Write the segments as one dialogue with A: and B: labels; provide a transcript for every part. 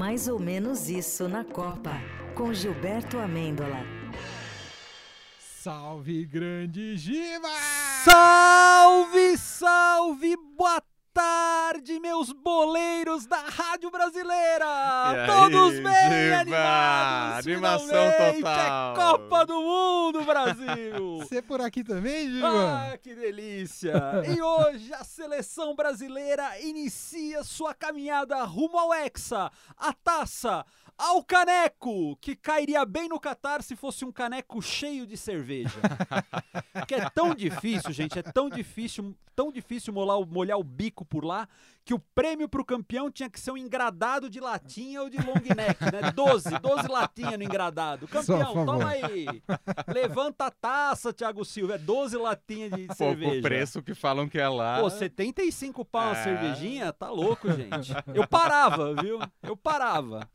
A: Mais ou menos isso na Copa, com Gilberto Amêndola.
B: Salve, grande Giba!
C: Salve, salve, boa tarde, meus boleiros da Rádio Brasileira!
D: E
C: Todos
D: aí,
C: bem
D: Giba?
C: animados!
D: Animação
C: Finalmente
D: total.
C: É Copa do Mundo, Brasil!
B: Você por aqui também, Giba?
C: Ah, que delícia! E hoje a seleção brasileira inicia sua caminhada rumo ao Hexa, a taça, ao caneco, que cairia bem no Catar se fosse um caneco cheio de cerveja. que é tão difícil, gente, é tão difícil, tão difícil molhar, o- molhar o bico por lá, que o prêmio pro campeão tinha que ser um engradado de latinha ou de long neck, né? 12, 12 latinhas no engradado.
B: A
C: Campeão, toma aí. Levanta a taça, Thiago Silva, é 12 latinhas de
D: Pouco
C: cerveja.
D: preço que falam que é lá.
C: Pô, 75 pau uma
D: É.
C: cervejinha? Tá louco, gente. Eu parava, viu? Eu parava.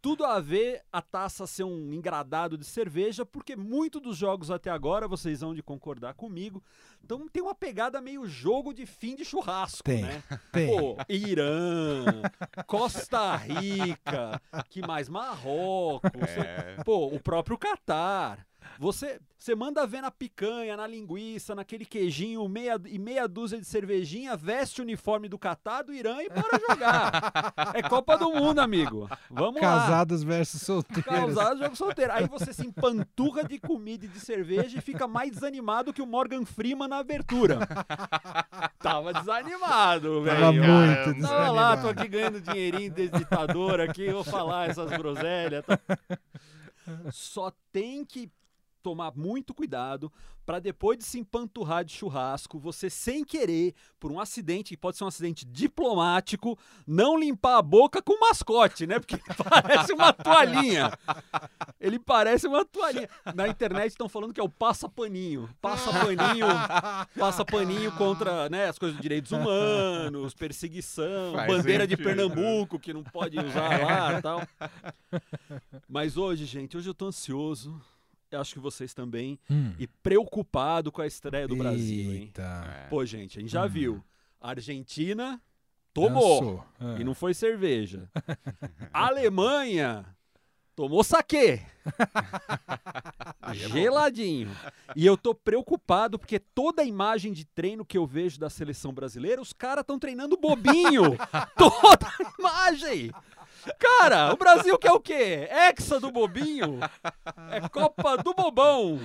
C: Tudo a ver a taça ser um engradado de cerveja, porque muito dos jogos até agora, vocês vão de concordar comigo, então tem uma pegada meio jogo de fim de churrasco,
B: Tem,
C: né?
B: tem.
C: Pô, Irã, Costa Rica, que mais? Marrocos,
D: É.
C: Pô, o próprio Catar. Você, você manda ver na picanha, na linguiça, naquele queijinho meia, e meia dúzia de cervejinha, veste o uniforme do Catar, do Irã e bora jogar. é Copa do Mundo, amigo. Vamos lá.
B: Casados versus solteiros.
C: Causado jogo solteiro. Aí você se empanturra de comida e de cerveja e fica mais desanimado que o Morgan Freeman na abertura. Tava desanimado, velho.
B: Tava muito
D: Tava
C: Tava lá, tô
B: desanimado.
C: aqui ganhando dinheirinho de ditador aqui, vou falar essas groselhas. tá? Só tem que tomar muito cuidado para depois de se empanturrar de churrasco, você sem querer, por um acidente, que pode ser um acidente diplomático, não limpar a boca com mascote, né? Porque parece uma toalhinha. Ele parece uma toalhinha. Na internet estão falando que é o passa-paninho. Passa-paninho, passa-paninho contra né, as coisas de direitos humanos, perseguição,
D: Faz
C: bandeira de
D: sentido.
C: Pernambuco que não pode usar lá e tal. Mas hoje, gente, hoje eu tô ansioso. Eu acho que vocês também.
B: Hum.
C: E preocupado com a estreia do Brasil, hein?
B: Eita.
D: É.
C: Pô, gente, a gente já
B: Hum.
C: viu. A Argentina tomou.
B: Ah.
C: E não foi cerveja. A Alemanha tomou saquê. Geladinho. E eu tô preocupado porque toda a imagem de treino que eu vejo da seleção brasileira, os caras estão treinando bobinho. toda a imagem. Cara, o Brasil quer o quê? Hexa do bobinho? É Copa do bobão.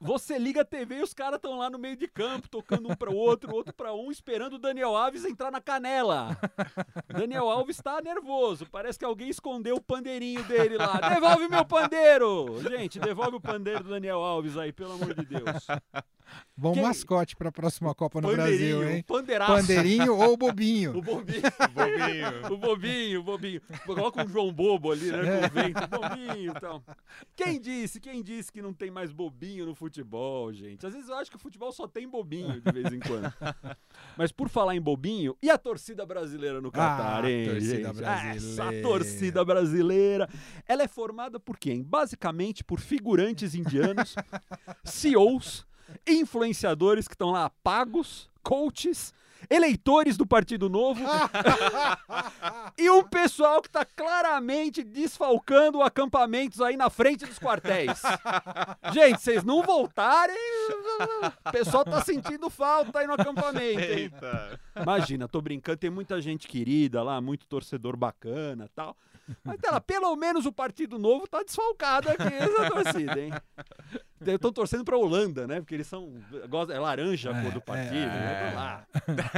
C: Você liga a TV e os caras estão lá no meio de campo, tocando um para o outro, outro para um, esperando o Daniel Alves entrar na canela. Daniel Alves tá nervoso. Parece que alguém escondeu o pandeirinho dele lá. Devolve meu pandeiro! Gente, devolve o pandeiro do Daniel Alves aí, pelo amor de Deus.
B: Bom
C: Quem-
B: mascote pra próxima Copa no Brasil, hein?
C: pandeiraço.
B: Pandeirinho ou bobinho?
C: O bobinho.
D: Bobinho.
C: O bobinho, o bobinho. Coloca um João Bobo ali, né? Com o vento, bobinho e tal. Quem disse, quem disse que não tem mais bobinho no futebol, gente? Às vezes eu acho que o futebol só tem bobinho de vez em quando. Mas por falar em bobinho, e a torcida brasileira no Catar,
B: Ah,
C: hein,
B: torcida brasileira.
C: Essa torcida brasileira. Ela é formada por quem? Basicamente por figurantes indianos, CEOs, influenciadores que estão lá pagos, coaches, eleitores do Partido Novo e um pessoal que tá claramente desfalcando acampamentos aí na frente dos quartéis. Gente, vocês não voltarem, o pessoal tá sentindo falta aí no acampamento, hein?
D: Eita.
C: Imagina, tô brincando, tem muita gente querida lá, muito torcedor bacana tal. Mas tá lá, pelo menos o Partido Novo tá desfalcado aqui, essa torcida, hein? Estão torcendo pra Holanda, né? Porque eles são. É laranja a cor do
B: É,
C: partido,
B: é,
C: né? Tá lá.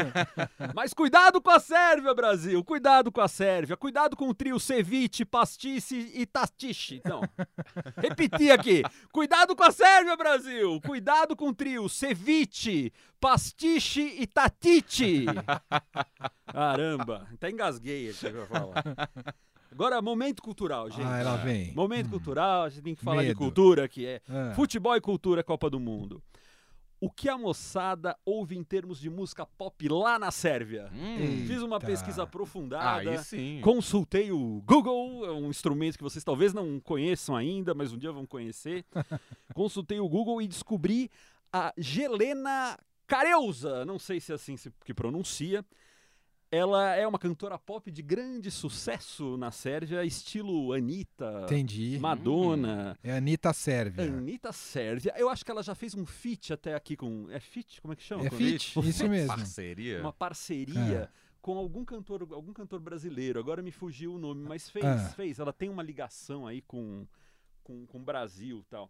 C: Mas cuidado com a Sérvia, Brasil! Cuidado com a Sérvia! Cuidado com o trio ceviche, pastice e tastiche. Então, repetir aqui. Cuidado com a Sérvia, Brasil! Cuidado com o trio ceviche, pastiche e tatite. Caramba, até engasguei aqui pra falar. Agora, momento cultural, gente.
B: Ah, ela vem.
C: Momento cultural, a gente tem que falar de
B: Medo.
C: cultura, que é
B: Ah.
C: futebol e cultura Copa do Mundo. O que a moçada ouve em termos de música pop lá na Sérvia?
D: Hum.
C: Fiz uma pesquisa aprofundada.
D: Aí sim.
C: Consultei o Google, é um instrumento que vocês talvez não conheçam ainda, mas um dia vão conhecer. Consultei o Google e descobri a Gelena Careuza, não sei se é assim se- que pronuncia. Ela é uma cantora pop de grande sucesso na Sérvia, estilo Anitta,
B: Entendi.
C: Madonna.
B: É a Anitta Sérvia.
C: Anitta Sérvia. Eu acho que ela já fez um feat até aqui com. É feat? Como é que chama?
B: É
C: Com-
B: fit, isso mesmo.
D: Parceria.
C: Uma parceria
B: É.
C: com algum cantor, algum cantor brasileiro. Agora me fugiu o nome, mas fez,
B: Ah.
C: fez. Ela tem uma ligação aí com, com, com o Brasil e tal.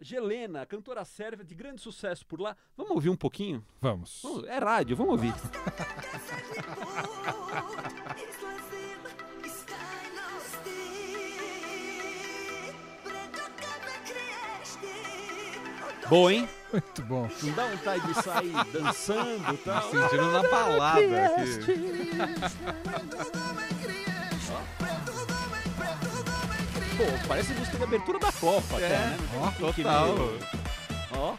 C: Gelena, cantora sérvia de grande sucesso por lá. Vamos ouvir um pouquinho?
B: Vamos.
C: Vamos- É rádio, vamos ouvir. Boa, hein?
B: Muito bom.
C: Não dá vontade de sair dançando e tal.
D: Sentindo na balada aqui.
C: Pô, parece música de abertura da Copa até, né?
B: Ó,
D: Total.
C: Ó.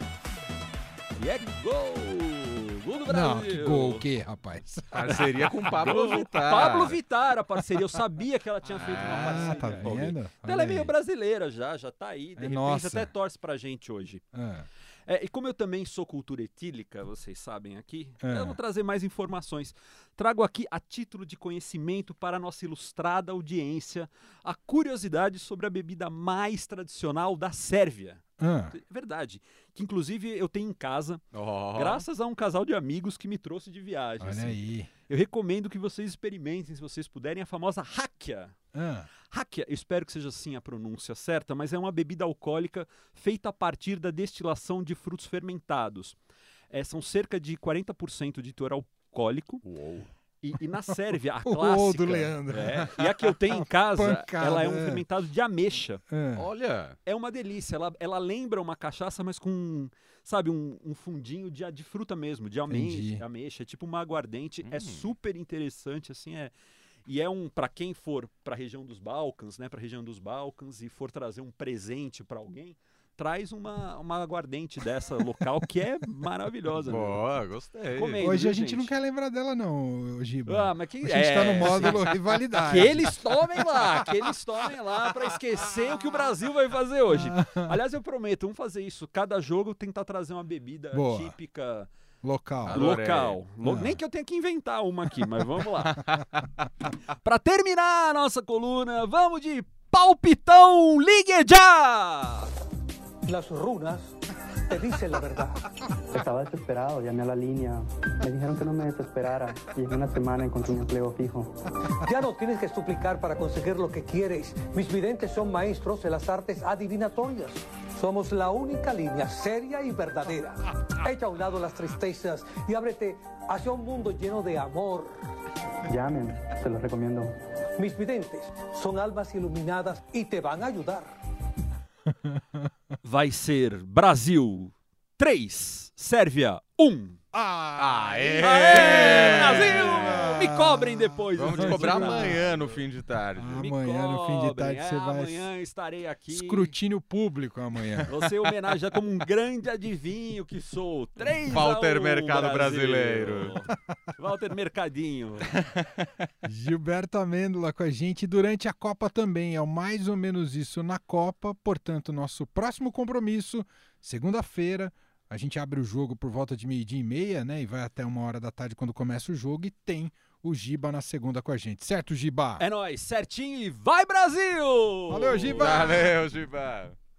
C: E é gol! Gol do
B: Não,
C: Brasil!
B: que gol o quê, rapaz?
D: Parceria com Pablo. Vittar.
C: Pablo Vittar, a parceria. Eu sabia que ela tinha feito uma
B: Ah,
C: parceria.
B: tá
C: com alguém.
B: vendo?
C: Então
B: Olha
C: ela é meio
B: aí.
C: brasileira já, já tá aí. De
B: É
C: repente
B: nossa.
C: até torce pra gente hoje.
B: Ah,
C: É, e como eu também sou cultura etílica, vocês sabem aqui,
B: É.
C: eu vou trazer mais informações. Trago aqui, a título de conhecimento para a nossa ilustrada audiência, a curiosidade sobre a bebida mais tradicional da Sérvia.
B: Ah,
C: Verdade. Que inclusive eu tenho em casa,
D: Ó.
C: graças a um casal de amigos que me trouxe de viagem.
B: olha
C: assim.
B: aí.
C: Eu recomendo que vocês experimentem, se vocês puderem, a famosa Hakia.
B: Ah,
C: Hakia, eu espero que seja assim a pronúncia certa, mas é uma bebida alcoólica feita a partir da destilação de frutos fermentados. É, são cerca de 40% de teor alcoólico.
D: Uou.
C: E, e na Sérvia, a
B: O
C: clássica...
B: do Leandro.
C: é, e a que eu tenho em casa,
B: Pancada,
C: ela é um
B: é.
C: fermentado de ameixa.
B: ah.
D: Olha.
C: É uma delícia. Ela, ela lembra uma cachaça, mas com, sabe, um, um fundinho de, de fruta mesmo, de ameixa. Ameixa é tipo uma aguardente. É
D: Hum.
C: super interessante, assim, é. E é um, para quem for para a região dos Balcãs, né, para a região dos Balcãs e for trazer um presente para alguém, traz uma, uma aguardente dessa local que é maravilhosa. né?
D: Boa, gostei.
C: Comendo,
B: Hoje
C: viu,
B: a gente não
C: gente?
B: quer lembrar dela, não, Giba.
C: Ah, mas que
B: a gente tá no
C: é,
B: módulo rivalidade.
C: Que eles tomem lá, que eles tomem lá pra esquecer o que o Brasil vai fazer hoje. Aliás, eu prometo, vamos fazer isso. Cada jogo tentar trazer uma bebida
B: Boa.
C: típica
B: Local.
D: Adorei.
C: local. Lo-
B: Ah.
C: Nem que eu tenha que inventar uma aqui, mas vamos lá. pra terminar a nossa coluna, vamos de palpitão ligue já!
E: Las runas te dicen la verdad.
F: Estaba desesperado, llamé a la línea. Me dijeron que no me desesperara y en una semana encontré un empleo fijo.
E: Ya no tienes que suplicar para conseguir lo que quieres. Mis videntes son maestros de las artes adivinatorias. Somos la única línea seria y verdadera. Echa a un lado las tristezas y ábrete hacia un mundo lleno de amor.
F: Llamen, se los recomiendo.
E: Mis videntes son almas iluminadas y te van a ayudar.
C: Vai ser Brasil 3, Sérvia 1.
D: Aê!
C: Aê, Brasil! Me cobrem depois.
D: Vamos te
C: assim,
D: cobrar
C: não.
D: amanhã no fim de tarde.
C: Me
B: Amanhã, no fim de tarde, você
C: É,
B: vai.
C: Amanhã estarei aqui.
B: Escrutínio público amanhã.
C: Você homenagear como um grande adivinho que sou. 3
D: Walter
C: a 1,
D: Mercado
C: Brasil.
D: brasileiro.
C: Walter Mercadinho.
B: Gilberto Amêndola com a gente durante a Copa também. É o mais ou menos isso na Copa. Portanto, nosso próximo compromisso, segunda-feira. A gente abre o jogo por volta de meio-dia e meia, né? E vai até uma hora da tarde quando começa o jogo. E tem o Giba na segunda com a gente. Certo, Giba?
C: É nóis, certinho e vai Brasil!
B: Valeu, Giba!
D: Valeu, Giba.